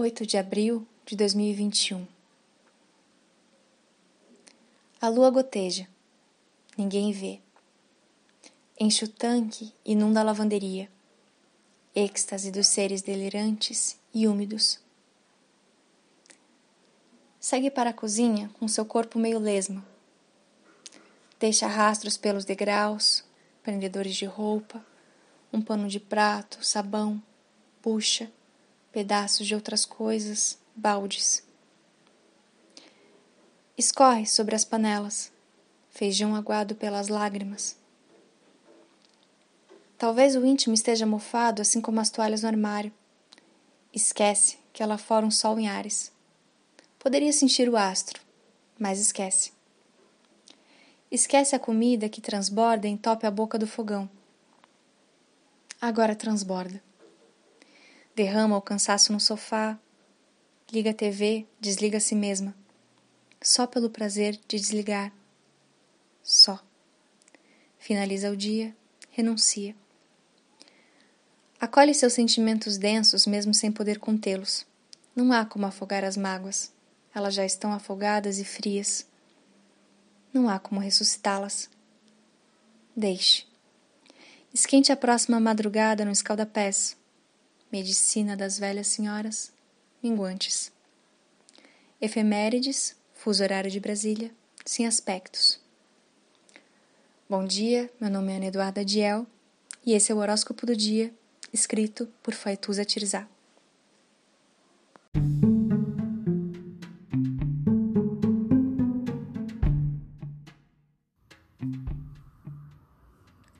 8 de abril de 2021 A lua goteja. Ninguém vê. Enche o tanque, inunda a lavanderia. Êxtase dos seres delirantes e úmidos. Segue para a cozinha com seu corpo meio lesma. Deixa rastros pelos degraus, prendedores de roupa, um pano de prato, sabão, bucha pedaços de outras coisas, baldes. Escorre sobre as panelas, feijão aguado pelas lágrimas. Talvez o íntimo esteja mofado, assim como as toalhas no armário. Esquece que lá fora um sol em ares. Poderia sentir o astro, mas esquece. Esquece a comida que transborda e entope a boca do fogão. Agora transborda derrama o cansaço no sofá, liga a TV, desliga a si mesma. Só pelo prazer de desligar. Só. Finaliza o dia, renuncia. Acolhe seus sentimentos densos mesmo sem poder contê-los. Não há como afogar as mágoas. Elas já estão afogadas e frias. Não há como ressuscitá-las. Deixe. Esquente a próxima madrugada no escaldapés Medicina das Velhas Senhoras, minguantes. Efemérides, fuso horário de Brasília, sem aspectos. Bom dia, meu nome é Ana Eduarda Diel e esse é o horóscopo do dia, escrito por Faituza Tirzá.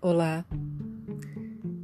Olá,